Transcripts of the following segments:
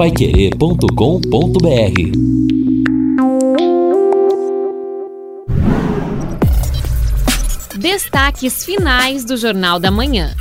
paiquerê.com.br Destaques finais do Jornal da Manhã.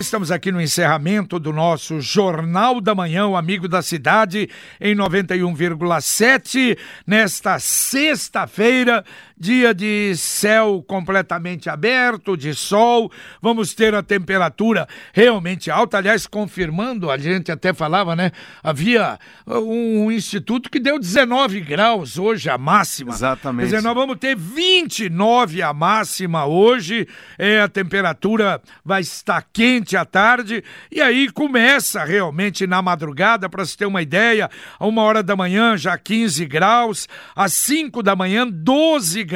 Estamos aqui no encerramento do nosso Jornal da Manhã, o Amigo da Cidade, em 91,7, nesta sexta-feira, dia de céu completamente aberto, de sol. Vamos ter a temperatura realmente alta. Aliás, confirmando, a gente até falava, né? Havia um, um instituto que deu 19 graus hoje, a máxima. Exatamente. Quer dizer, nós vamos ter 29 a máxima hoje. É, a temperatura vai estar quente à tarde. E aí começa realmente na madrugada, para se ter uma ideia, a uma hora da manhã já 15 graus, às 5 da manhã 12 graus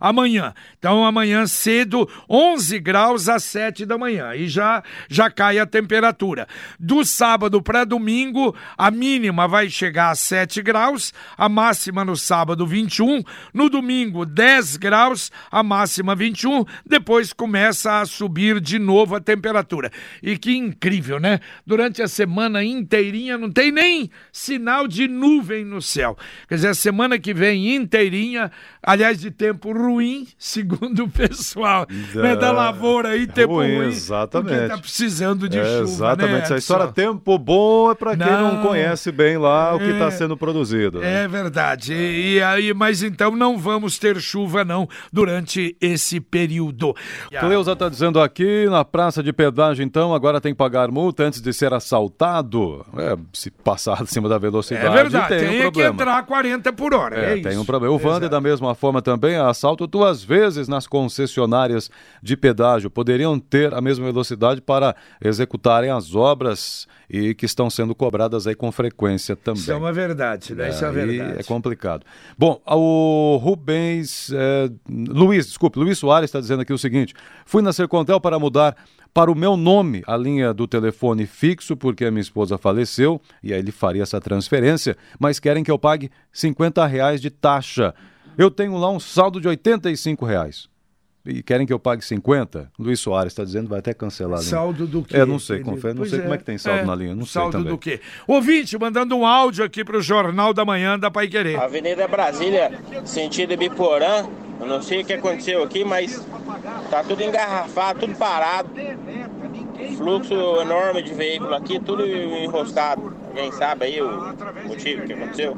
amanhã. Então amanhã cedo 11 graus às 7 da manhã e já já cai a temperatura. Do sábado para domingo, a mínima vai chegar a 7 graus, a máxima no sábado 21, no domingo 10 graus, a máxima 21, depois começa a subir de novo a temperatura. E que incrível, né? Durante a semana inteirinha não tem nem sinal de nuvem no céu. Quer dizer, a semana que vem inteirinha, aliás, de tempo ruim, segundo o pessoal, da, né, da lavoura aí, tempo ruim. ruim exatamente. Porque tá precisando de é, chuva, Exatamente. Né, Essa história, tempo bom, é para quem não, conhece bem lá o que está é, sendo produzido. Né? É verdade. E, e, aí, mas então não vamos ter chuva não durante esse período. Cleusa está dizendo aqui, na praça de pedágio, então, agora tem que pagar multa antes de ser assaltado. É, se passar acima da velocidade, é verdade, tem, tem um problema. que entrar 40 por hora. É, é tem um problema. O Wander, da mesma forma também, assalto duas vezes nas concessionárias de pedágio. Poderiam ter a mesma velocidade para executarem as obras e que estão sendo cobradas aí com frequência também. Isso é uma verdade, né? Isso é verdade. É complicado. Bom, o Rubens, é, Luiz, desculpe, Luiz Soares está dizendo aqui o seguinte: fui na Sercontel para mudar para o meu nome a linha do telefone fixo, porque a minha esposa faleceu e aí ele faria essa transferência, mas querem que eu pague 50 reais de taxa. Eu tenho lá um saldo de 85 reais e querem que eu pague 50, Luiz Soares está dizendo vai até cancelar a linha. Saldo do quê? É, não sei, confere, não sei é. como é que tem saldo é. na linha, não saldo sei também. do quê? Ouvinte, mandando um áudio aqui para o Jornal da Manhã da Pai Querer. Avenida Brasília, sentido Biporã, eu não sei o que aconteceu aqui, mas tá tudo engarrafado, tudo parado. Fluxo enorme de veículo aqui, tudo enroscado. Alguém sabe aí o motivo que aconteceu?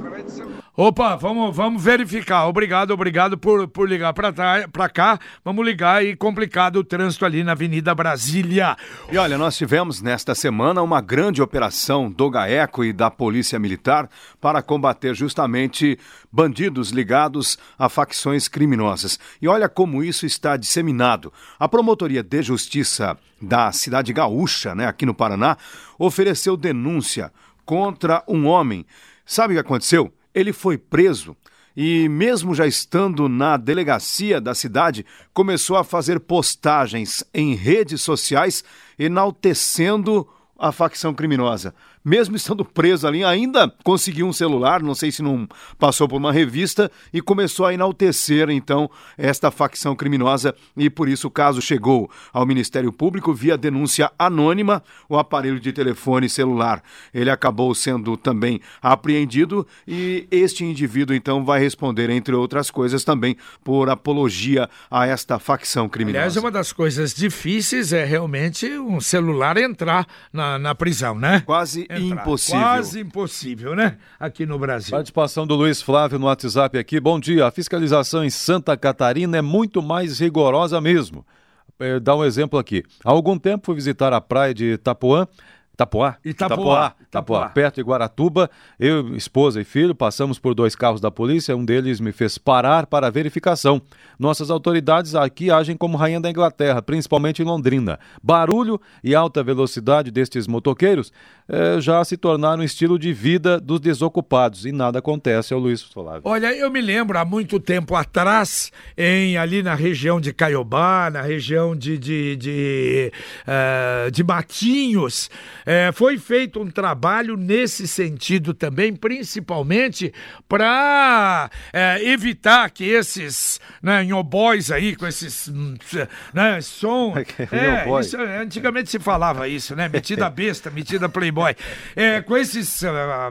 Opa, vamos, vamos verificar. Obrigado, obrigado por, por ligar para cá. Vamos ligar e complicado o trânsito ali na Avenida Brasília. E olha, nós tivemos nesta semana uma grande operação do GAECO e da Polícia Militar para combater justamente bandidos ligados a facções criminosas. E olha como isso está disseminado. A Promotoria de Justiça da cidade gaúcha, né, aqui no Paraná, ofereceu denúncia contra um homem. Sabe o que aconteceu? Ele foi preso e, mesmo já estando na delegacia da cidade, começou a fazer postagens em redes sociais enaltecendo a facção criminosa mesmo estando preso ali, ainda conseguiu um celular, não sei se não passou por uma revista, e começou a enaltecer, então, esta facção criminosa, e por isso o caso chegou ao Ministério Público via denúncia anônima, o aparelho de telefone celular. Ele acabou sendo também apreendido e este indivíduo, então, vai responder, entre outras coisas, também por apologia a esta facção criminosa. Aliás, uma das coisas difíceis é realmente um celular entrar na, na prisão, né? Quase impossível. Quase impossível, né? Aqui no Brasil. Participação do Luiz Flávio no WhatsApp aqui. Bom dia. A fiscalização em Santa Catarina é muito mais rigorosa mesmo. É, dá um exemplo aqui. Há algum tempo fui visitar a praia de Itapuã Itapuá? Itapuá. Itapuá. Perto de Guaratuba. Eu, esposa e filho, passamos por dois carros da polícia. Um deles me fez parar para verificação. Nossas autoridades aqui agem como rainha da Inglaterra, principalmente em Londrina. Barulho e alta velocidade destes motoqueiros eh, já se tornaram estilo de vida dos desocupados e nada acontece ao Luiz Solávio. Olha, eu me lembro há muito tempo atrás, em ali na região de Caiobá, na região de, de, de, uh, de Matinhos, É, foi feito um trabalho nesse sentido também, principalmente para é, evitar que esses né, nhobóis aí, com esses né, som. É, isso, antigamente se falava isso, né? Metida besta, metida playboy. É, com esses, uh,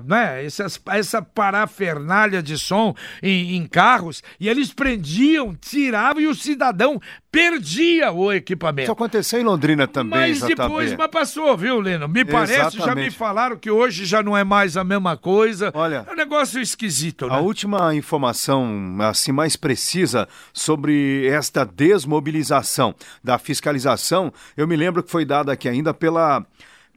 né, essas, essa parafernália de som em, em carros, e eles prendiam, tiravam e o cidadão perdia o equipamento. Isso aconteceu em Londrina também, Mas depois, mas passou, viu, Leno? Me parece, Exatamente. já me falaram que hoje já não é mais a mesma coisa. Olha, é um negócio esquisito, né? A última informação, assim, mais precisa sobre esta desmobilização da fiscalização, eu me lembro que foi dada aqui ainda pela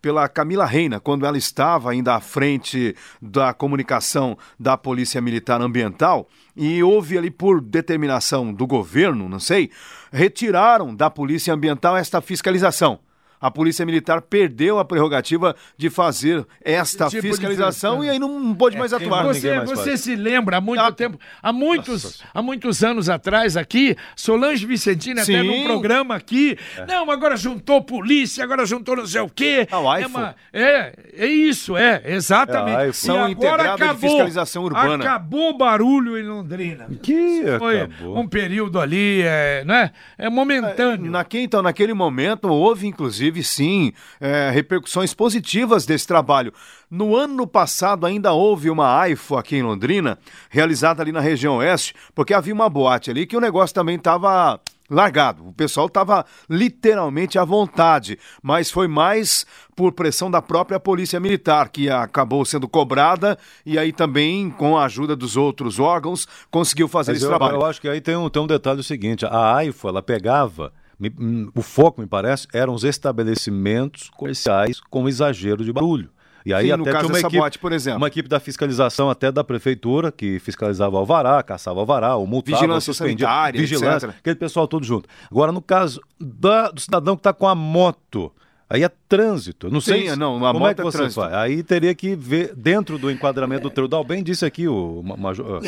pela Camila Reina, quando ela estava ainda à frente da comunicação da Polícia Militar Ambiental, e houve ali, por determinação do governo, não sei, retiraram da Polícia Ambiental esta fiscalização a Polícia Militar perdeu a prerrogativa de fazer esta tipo fiscalização e aí não pôde é, mais atuar. Você, mais você se lembra há muito ah, tempo, há muitos, há muitos anos atrás aqui, Solange Vicentini até num programa aqui, é. não, agora juntou polícia, agora juntou não sei o quê. Ah, é, uma, é, é isso, é, exatamente. É, São integrada acabou, de fiscalização urbana. Acabou o barulho em Londrina. Que Foi acabou. um período ali, é, né? É momentâneo. É, naquele, então, naquele momento houve inclusive teve sim é, repercussões positivas desse trabalho. No ano passado ainda houve uma AIFO aqui em Londrina, realizada ali na região oeste, porque havia uma boate ali que o negócio também estava largado. O pessoal estava literalmente à vontade, mas foi mais por pressão da própria Polícia Militar, que acabou sendo cobrada e aí também, com a ajuda dos outros órgãos, conseguiu fazer mas esse eu, trabalho. Eu acho que aí tem um, tem um detalhe seguinte: a AIFO ela pegava o foco, me parece, eram os estabelecimentos comerciais com exagero de barulho. E aí Sim, até tinha uma equipe, por exemplo. uma equipe da fiscalização até da prefeitura, que fiscalizava o alvará, caçava o alvará, o multava, vigilância suspendia, sanitária, vigilância, etc. aquele pessoal todo junto. Agora, no caso da, do cidadão que está com a moto, Aí é trânsito. Não sei Sim, se, não, como é que é você trânsito. faz. Aí teria que ver dentro do enquadramento do Tribunal Bem, disse aqui o major,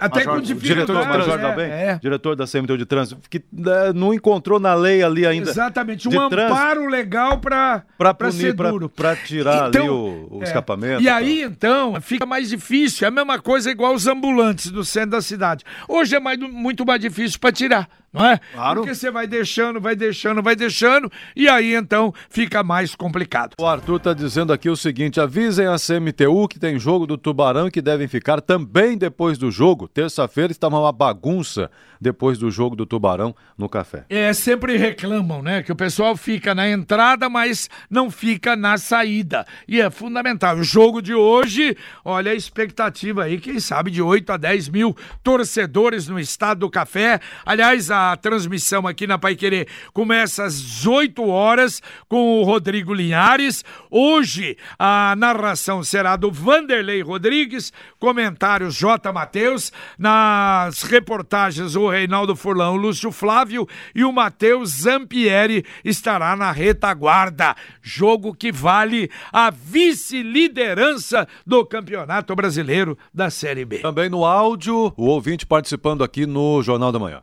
até major, com diretor de trânsito, é, Bem, é. diretor da CMTU de trânsito, que é, não encontrou na lei ali ainda. Exatamente, um amparo legal para para duro. Para tirar então, ali o, o é. escapamento. E aí então fica mais difícil. É a mesma coisa igual os ambulantes do centro da cidade. Hoje é mais, muito mais difícil para tirar não é? Claro. Porque você vai deixando, vai deixando, vai deixando, e aí então fica mais complicado. O Arthur tá dizendo aqui o seguinte: avisem a CMTU que tem jogo do Tubarão que devem ficar também depois do jogo. Terça-feira estava uma bagunça depois do jogo do Tubarão no café. É, sempre reclamam, né? Que o pessoal fica na entrada, mas não fica na saída. E é fundamental. O jogo de hoje, olha a expectativa aí, quem sabe de 8 a 10 mil torcedores no estado do café. Aliás, a transmissão aqui na Pai Querer começa às 8 horas com o Rodrigo Linhares. Hoje a narração será do Vanderlei Rodrigues, comentários J. Matheus, nas reportagens o Reinaldo Furlão, o Lúcio Flávio e o Matheus Zampieri estará na retaguarda. Jogo que vale a vice-liderança do Campeonato Brasileiro da Série B. Também no áudio, o ouvinte participando aqui no Jornal da Manhã.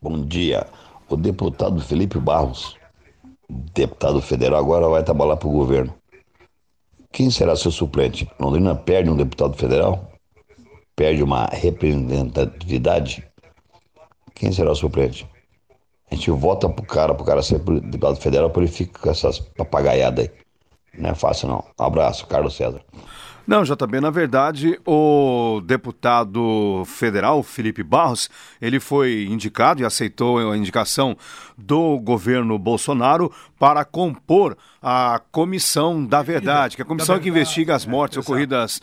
Bom dia. O deputado Felipe Barros, deputado federal, agora vai trabalhar para o governo. Quem será seu suplente? Londrina perde um deputado federal? Perde uma representatividade? Quem será o suplente? A gente vota pro cara, pro cara ser deputado federal, para ele ficar com essas papagaiadas aí. Não é fácil não. Um abraço, Carlos César. Não, JB, na verdade, o deputado federal Felipe Barros, ele foi indicado e aceitou a indicação do governo Bolsonaro para compor a Comissão da Verdade, que é a comissão que investiga as mortes é, ocorridas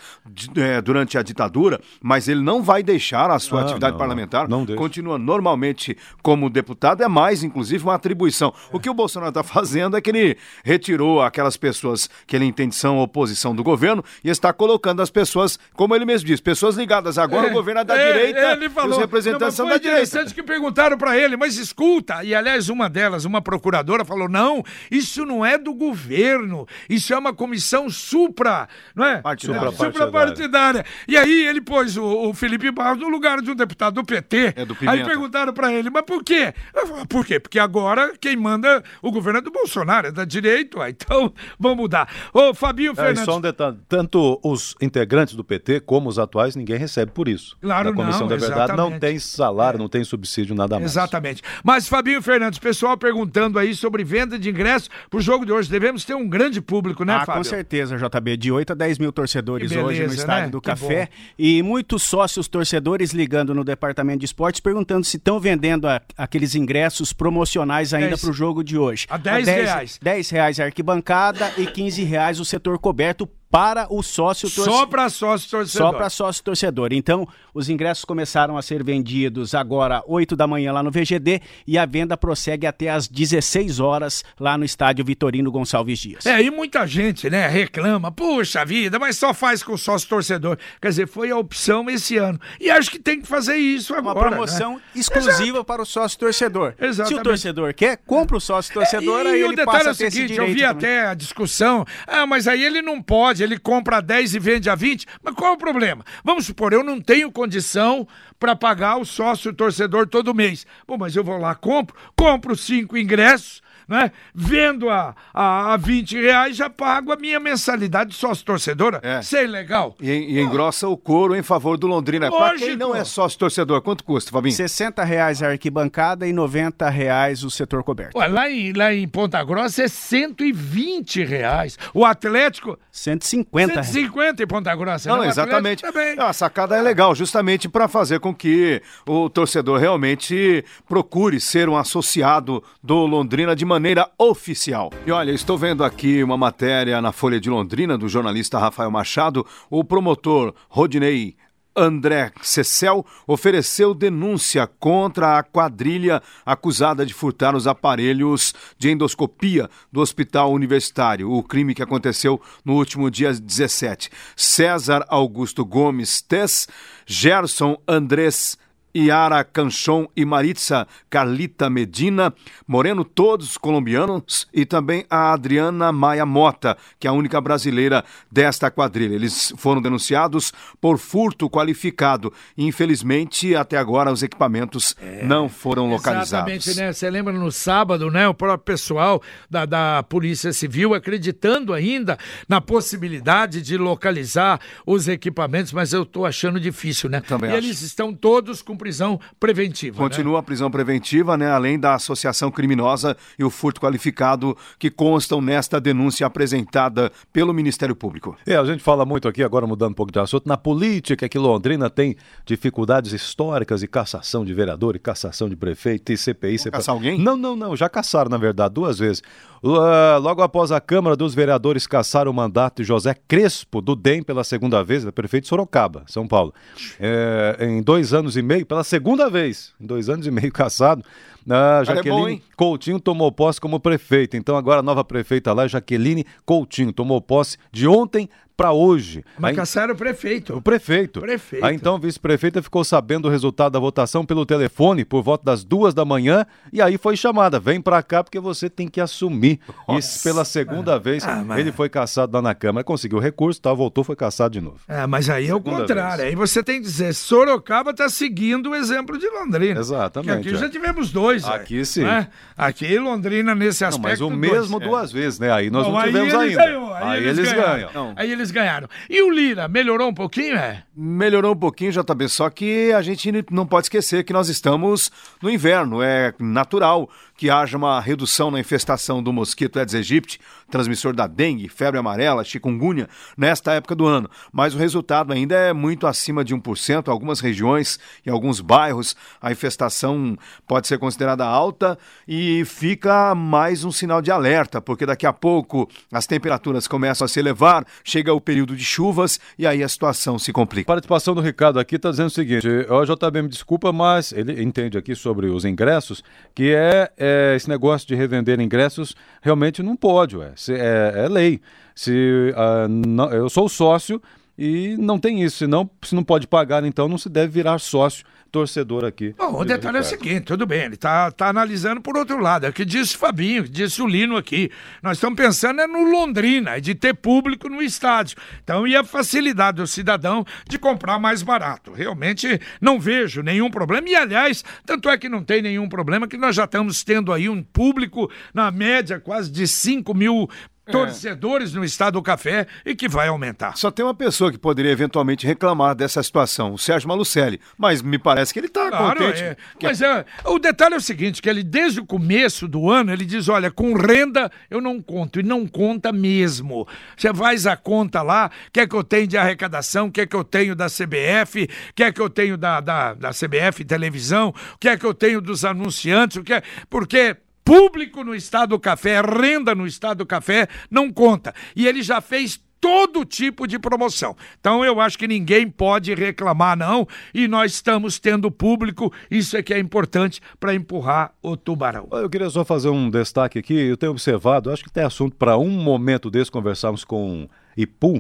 é, durante a ditadura, mas ele não vai deixar a sua ah, atividade não, parlamentar, não, não continua normalmente como deputado, é mais, inclusive, uma atribuição. O que o Bolsonaro está fazendo é que ele retirou aquelas pessoas que ele entende são oposição do governo e está colocando as pessoas, como ele mesmo diz, pessoas ligadas agora ao é, governo é da direita ele falou, os representantes são da direita. que perguntaram para ele, mas escuta, e aliás, uma delas, uma procuradora, falou: não, Isso não é do governo, isso é uma comissão supra, não é? Partidária. Supra-partidária. E aí ele pôs o, o, Felipe Barros no lugar de um deputado do PT. É do aí perguntaram para ele, mas por quê? Falei, por quê? Porque agora quem manda o governo é do Bolsonaro, é da direita, então vamos mudar. Ô, Fabinho Fernandes. É, só um detalhe, tanto os integrantes do PT como os atuais, ninguém recebe por isso. Claro, a Comissão não, da Verdade não tem salário, é. não tem subsídio, nada mais. Exatamente. Mas, Fabinho Fernandes, pessoal perguntando aí sobre venda de ingressos pro jogo de hoje. Devemos ter um grande público, né, ah, Fábio? Com certeza, JB. De 8 a 10 mil torcedores beleza, hoje no Estádio né? do que Café. Bom. E muitos sócios torcedores ligando no Departamento de Esportes perguntando se estão vendendo a, aqueles ingressos promocionais ainda para o jogo de hoje. A 10, a 10 reais. 10 reais a arquibancada e 15 reais o setor coberto para o sócio torcedor. Só para sócio torcedor. Só para sócio torcedor. Então, os ingressos começaram a ser vendidos agora 8 da manhã lá no VGD e a venda prossegue até às 16 horas lá no estádio Vitorino Gonçalves Dias. É, e muita gente, né, reclama, puxa vida, mas só faz com o sócio torcedor. Quer dizer, foi a opção esse ano. E acho que tem que fazer isso agora. Uma promoção né? exclusiva Exato. para o sócio torcedor. Exatamente. Se o torcedor quer, compra o sócio torcedor, é, aí ele passa é o seguinte, eu vi até a discussão, ah, mas aí ele não pode ele compra a 10 e vende a 20, mas qual é o problema? Vamos supor, eu não tenho condição para pagar o sócio torcedor todo mês. Bom, mas eu vou lá, compro, compro cinco ingressos, né? Vendo a, a, a 20 reais, já pago a minha mensalidade sócio torcedora. É. Sei legal. E, e engrossa o couro em favor do Londrina. Para quem não é sócio torcedor, quanto custa, Fabinho? 60 reais a arquibancada e 90 reais o setor coberto. Ué, lá, em, lá em Ponta Grossa é 120 reais. O Atlético. 150 150 em Ponta Grossa. Não, não exatamente. Não, a sacada é legal, justamente para fazer com que o torcedor realmente procure ser um associado do Londrina de maneira maneira oficial. E olha, estou vendo aqui uma matéria na Folha de Londrina do jornalista Rafael Machado. O promotor Rodinei André Cecel ofereceu denúncia contra a quadrilha acusada de furtar os aparelhos de endoscopia do Hospital Universitário, o crime que aconteceu no último dia 17. César Augusto Gomes Tess, Gerson Andrés Yara Canchon e Maritza Carlita Medina Moreno, todos colombianos, e também a Adriana Maia Mota, que é a única brasileira desta quadrilha. Eles foram denunciados por furto qualificado. Infelizmente, até agora, os equipamentos é, não foram localizados. Exatamente, né? Você lembra no sábado, né? O próprio pessoal da, da Polícia Civil acreditando ainda na possibilidade de localizar os equipamentos, mas eu estou achando difícil, né? Também e acho. eles estão todos com prisão preventiva. Continua né? a prisão preventiva, né? Além da associação criminosa e o furto qualificado que constam nesta denúncia apresentada pelo Ministério Público. É, a gente fala muito aqui, agora mudando um pouco de assunto, na política que Londrina tem dificuldades históricas e cassação de vereador e cassação de prefeito e CPI. CPI. Caçar alguém? Não, não, não. Já caçaram, na verdade, duas vezes. Logo após a Câmara dos Vereadores caçar o mandato de José Crespo, do DEM, pela segunda vez, é prefeito Sorocaba, São Paulo. É, em dois anos e meio, pela segunda vez, em dois anos e meio caçado, a Jaqueline é bom, Coutinho tomou posse como prefeita. Então agora a nova prefeita lá, Jaqueline Coutinho, tomou posse de ontem para hoje. Mas Aí... caçaram o prefeito. O prefeito. prefeito. Aí então a vice-prefeita ficou sabendo o resultado da votação pelo telefone por volta das duas da manhã e aí foi chamada. Vem para cá porque você tem que assumir. Nossa. Isso pela segunda vez. Ah, mas... Ele foi caçado lá na Câmara, conseguiu recurso, tá, voltou, foi caçado de novo. É, mas aí é o contrário. Vez. Aí você tem que dizer, Sorocaba está seguindo o exemplo de Londrina. Exatamente. aqui é. já tivemos dois. Aqui aí, sim. Né? Aqui Londrina nesse aspecto. Não, mas o mesmo dois. duas é. vezes, né? Aí nós não, não tivemos aí ainda. Ganhou, aí, aí, eles, eles ganham. Aí eles ganharam. E o Lira, melhorou um pouquinho, é? Melhorou um pouquinho, JB, só que a gente não pode esquecer que nós estamos no inverno, é natural que haja uma redução na infestação do mosquito Aedes aegypti, transmissor da dengue, febre amarela, chikungunya, nesta época do ano. Mas o resultado ainda é muito acima de 1%. Algumas regiões e alguns bairros a infestação pode ser considerada alta e fica mais um sinal de alerta, porque daqui a pouco as temperaturas começam a se elevar, chega o período de chuvas e aí a situação se complica. Participação do Ricardo aqui está dizendo o seguinte: o JB me desculpa, mas ele entende aqui sobre os ingressos que é, é esse negócio de revender ingressos realmente não pode, ué. É, é, lei. Se uh, não, eu sou sócio e não tem isso, senão se não pode pagar, então não se deve virar sócio torcedor aqui. Bom, o detalhe é o seguinte, tudo bem, ele está tá analisando por outro lado. É o que disse o Fabinho, que disse o Lino aqui. Nós estamos pensando é no Londrina, é de ter público no estádio. Então, e a facilidade do cidadão de comprar mais barato. Realmente não vejo nenhum problema. E, aliás, tanto é que não tem nenhum problema que nós já estamos tendo aí um público, na média, quase de 5 mil. Torcedores no Estado do Café e que vai aumentar. Só tem uma pessoa que poderia eventualmente reclamar dessa situação, o Sérgio Malucelli. Mas me parece que ele está claro, contente. É. Que... Mas é, o detalhe é o seguinte, que ele desde o começo do ano, ele diz, olha, com renda eu não conto, e não conta mesmo. Você faz a conta lá, o que é que eu tenho de arrecadação, o que é que eu tenho da CBF, o que é que eu tenho da, da, da CBF televisão, o que é que eu tenho dos anunciantes, o que é... Porque público no Estado do Café, renda no Estado do Café, não conta. E ele já fez todo tipo de promoção. Então eu acho que ninguém pode reclamar não, e nós estamos tendo público, isso é que é importante para empurrar o Tubarão. Eu queria só fazer um destaque aqui, eu tenho observado, acho que tem assunto para um momento desse conversarmos com Ipu,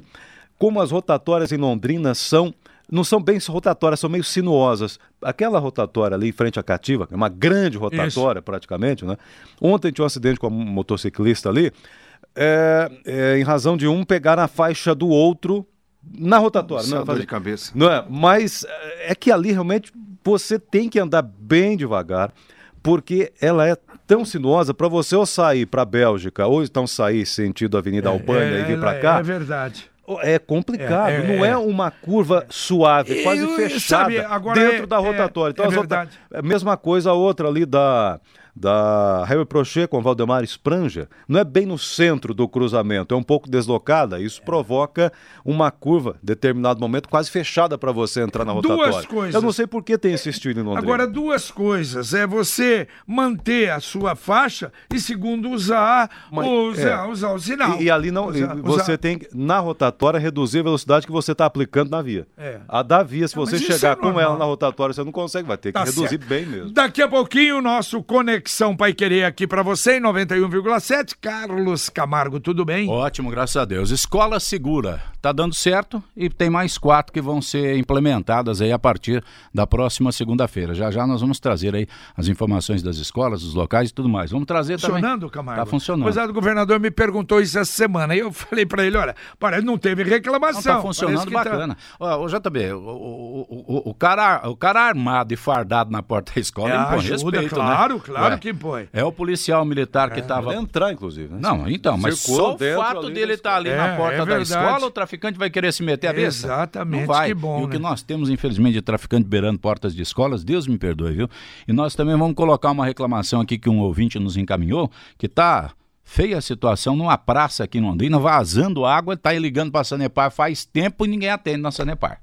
como as rotatórias em Londrina são não são bem rotatórias, são meio sinuosas. Aquela rotatória ali em frente à cativa, é uma grande rotatória Isso. praticamente, né? Ontem tinha um acidente com um motociclista ali, é, é, em razão de um pegar na faixa do outro na rotatória. Não é fazer... de cabeça. Não é? Mas é, é que ali realmente você tem que andar bem devagar, porque ela é tão sinuosa para você ou sair para a Bélgica ou então sair sentido Avenida é, Albânia e vir para cá. É verdade é complicado, é, é, não é uma curva suave, é quase fechada sabe, dentro da rotatória. Então, é, a mesma coisa a outra ali da da Harry Prochet com Valdemar Spranger, não é bem no centro do cruzamento, é um pouco deslocada. Isso é. provoca uma curva, determinado momento, quase fechada para você entrar na rotatória. Duas coisas. Eu não sei por que tem esse estilo em Londrina. Agora, duas coisas. É você manter a sua faixa e, segundo, usar, Mas, usar, é. usar o sinal. E, e ali não. Usar, você usar. tem, na rotatória, reduzir a velocidade que você está aplicando na via. É. A da via, se você chegar é com ela na rotatória, você não consegue, vai ter que tá reduzir certo. bem mesmo. Daqui a pouquinho, o nosso conexão Conexão Pai Querer aqui para você em 91,7. Carlos Camargo, tudo bem? Ótimo, graças a Deus. Escola Segura, tá dando certo e tem mais quatro que vão ser implementadas aí a partir da próxima segunda-feira. Já já nós vamos trazer aí as informações das escolas, dos locais e tudo mais. Vamos trazer funcionando, também. Funcionando, Camargo? Tá funcionando. Pois é, o governador me perguntou isso essa semana e eu falei para ele, olha, parece não teve reclamação. Não, tá funcionando tá bacana. Tá... o JB, o, o, o, o, cara, o cara armado e fardado na porta da escola é, impõe ajuda, respeito, claro, né? claro que impõe. É o policial militar que estava... É, entrar, inclusive. Né? Não, então, mas só o fato dele estar tá ali é, na porta é da escola, o traficante vai querer se meter a besta? Exatamente, não vai. que bom, E né? o que nós temos, infelizmente, de traficante beirando portas de escolas, Deus me perdoe, viu? E nós também vamos colocar uma reclamação aqui que um ouvinte nos encaminhou, que está feia a situação numa praça aqui no Londrina, vazando água, está ligando para a Sanepar faz tempo e ninguém atende na Sanepar.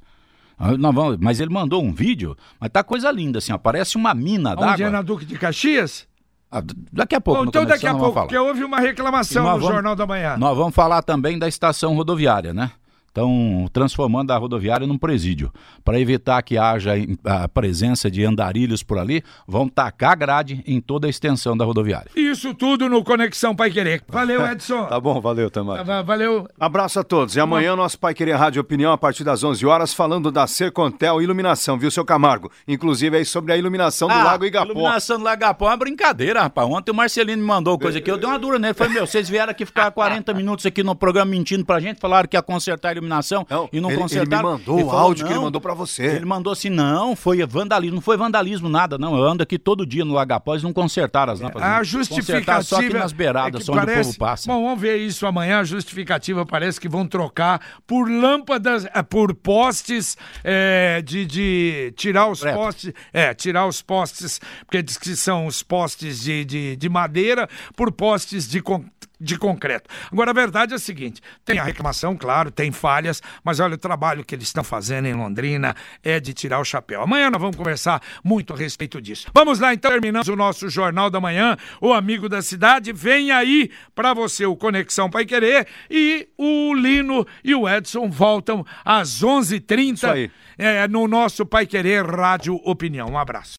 Ah, mas ele mandou um vídeo, mas tá coisa linda, assim, aparece uma mina d'água. Onde é na Duque de Caxias? Ah, daqui a pouco. Bom, então daqui a pouco, porque houve uma reclamação no vamos, Jornal da Manhã. Nós vamos falar também da estação rodoviária, né? Estão transformando a rodoviária num presídio. Para evitar que haja a presença de andarilhos por ali, vão tacar grade em toda a extensão da rodoviária. Isso tudo no Conexão Pai Querer. Valeu, Edson. tá bom, valeu, Tamar. Valeu. Abraço a todos. E amanhã nosso Pai Querer Rádio Opinião a partir das 11 horas falando da Sercontel Iluminação, viu, seu Camargo? Inclusive aí sobre a iluminação do ah, Lago Igapó. iluminação do Lago Igapó é uma brincadeira, rapaz. Ontem o Marcelino me mandou coisa aqui, eu dei uma dura nele. Falei, meu, vocês vieram aqui ficar 40 minutos aqui no programa mentindo pra gente, falaram que ia consertar a iluminação. Não, e não ele, consertaram. Ele me mandou o áudio não, que ele mandou para você. Ele mandou assim, não, foi vandalismo, não foi vandalismo nada, não. Eu ando aqui todo dia no Lagapós e não consertaram as lâmpadas. A justificativa... só aqui nas beiradas, é só parece... onde o povo passa. Bom, vamos ver isso amanhã. A justificativa parece que vão trocar por lâmpadas, é, por postes é, de, de tirar os Preto. postes... É, tirar os postes, porque diz que são os postes de, de, de madeira, por postes de de concreto. Agora, a verdade é a seguinte: tem a reclamação, claro, tem falhas, mas olha, o trabalho que eles estão fazendo em Londrina é de tirar o chapéu. Amanhã nós vamos conversar muito a respeito disso. Vamos lá, então, terminamos o nosso Jornal da Manhã, o Amigo da Cidade. Vem aí para você o Conexão Pai Querer e o Lino e o Edson voltam às 11h30 é, no nosso Pai Querer Rádio Opinião. Um abraço.